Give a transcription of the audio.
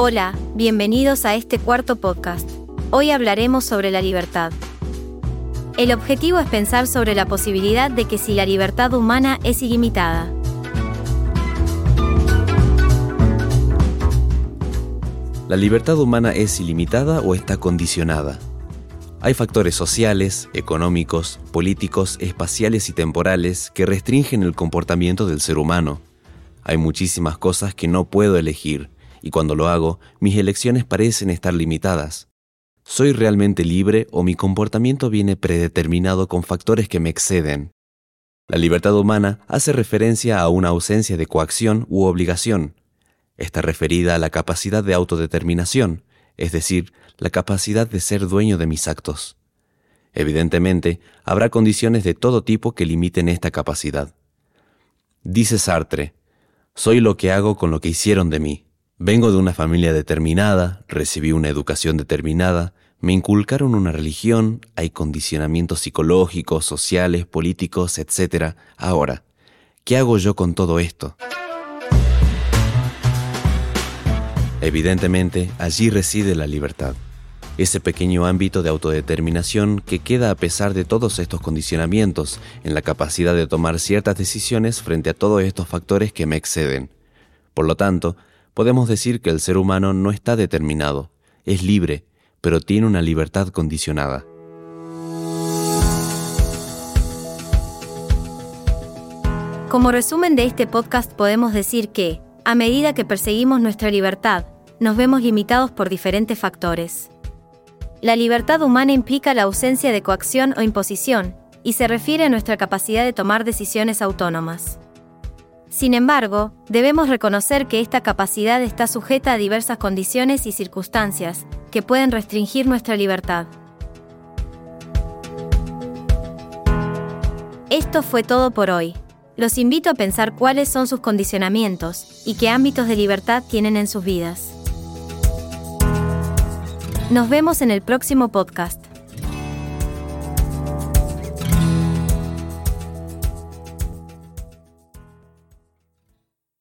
Hola, bienvenidos a este cuarto podcast. Hoy hablaremos sobre la libertad. El objetivo es pensar sobre la posibilidad de que si la libertad humana es ilimitada. ¿La libertad humana es ilimitada o está condicionada? Hay factores sociales, económicos, políticos, espaciales y temporales que restringen el comportamiento del ser humano. Hay muchísimas cosas que no puedo elegir, y cuando lo hago, mis elecciones parecen estar limitadas. ¿Soy realmente libre o mi comportamiento viene predeterminado con factores que me exceden? La libertad humana hace referencia a una ausencia de coacción u obligación. Está referida a la capacidad de autodeterminación, es decir, la capacidad de ser dueño de mis actos. Evidentemente, habrá condiciones de todo tipo que limiten esta capacidad. Dice Sartre, soy lo que hago con lo que hicieron de mí. Vengo de una familia determinada, recibí una educación determinada, me inculcaron una religión, hay condicionamientos psicológicos, sociales, políticos, etc. Ahora, ¿qué hago yo con todo esto? Evidentemente, allí reside la libertad, ese pequeño ámbito de autodeterminación que queda a pesar de todos estos condicionamientos en la capacidad de tomar ciertas decisiones frente a todos estos factores que me exceden. Por lo tanto, podemos decir que el ser humano no está determinado, es libre, pero tiene una libertad condicionada. Como resumen de este podcast podemos decir que, a medida que perseguimos nuestra libertad, nos vemos limitados por diferentes factores. La libertad humana implica la ausencia de coacción o imposición, y se refiere a nuestra capacidad de tomar decisiones autónomas. Sin embargo, debemos reconocer que esta capacidad está sujeta a diversas condiciones y circunstancias que pueden restringir nuestra libertad. Esto fue todo por hoy los invito a pensar cuáles son sus condicionamientos y qué ámbitos de libertad tienen en sus vidas. Nos vemos en el próximo podcast.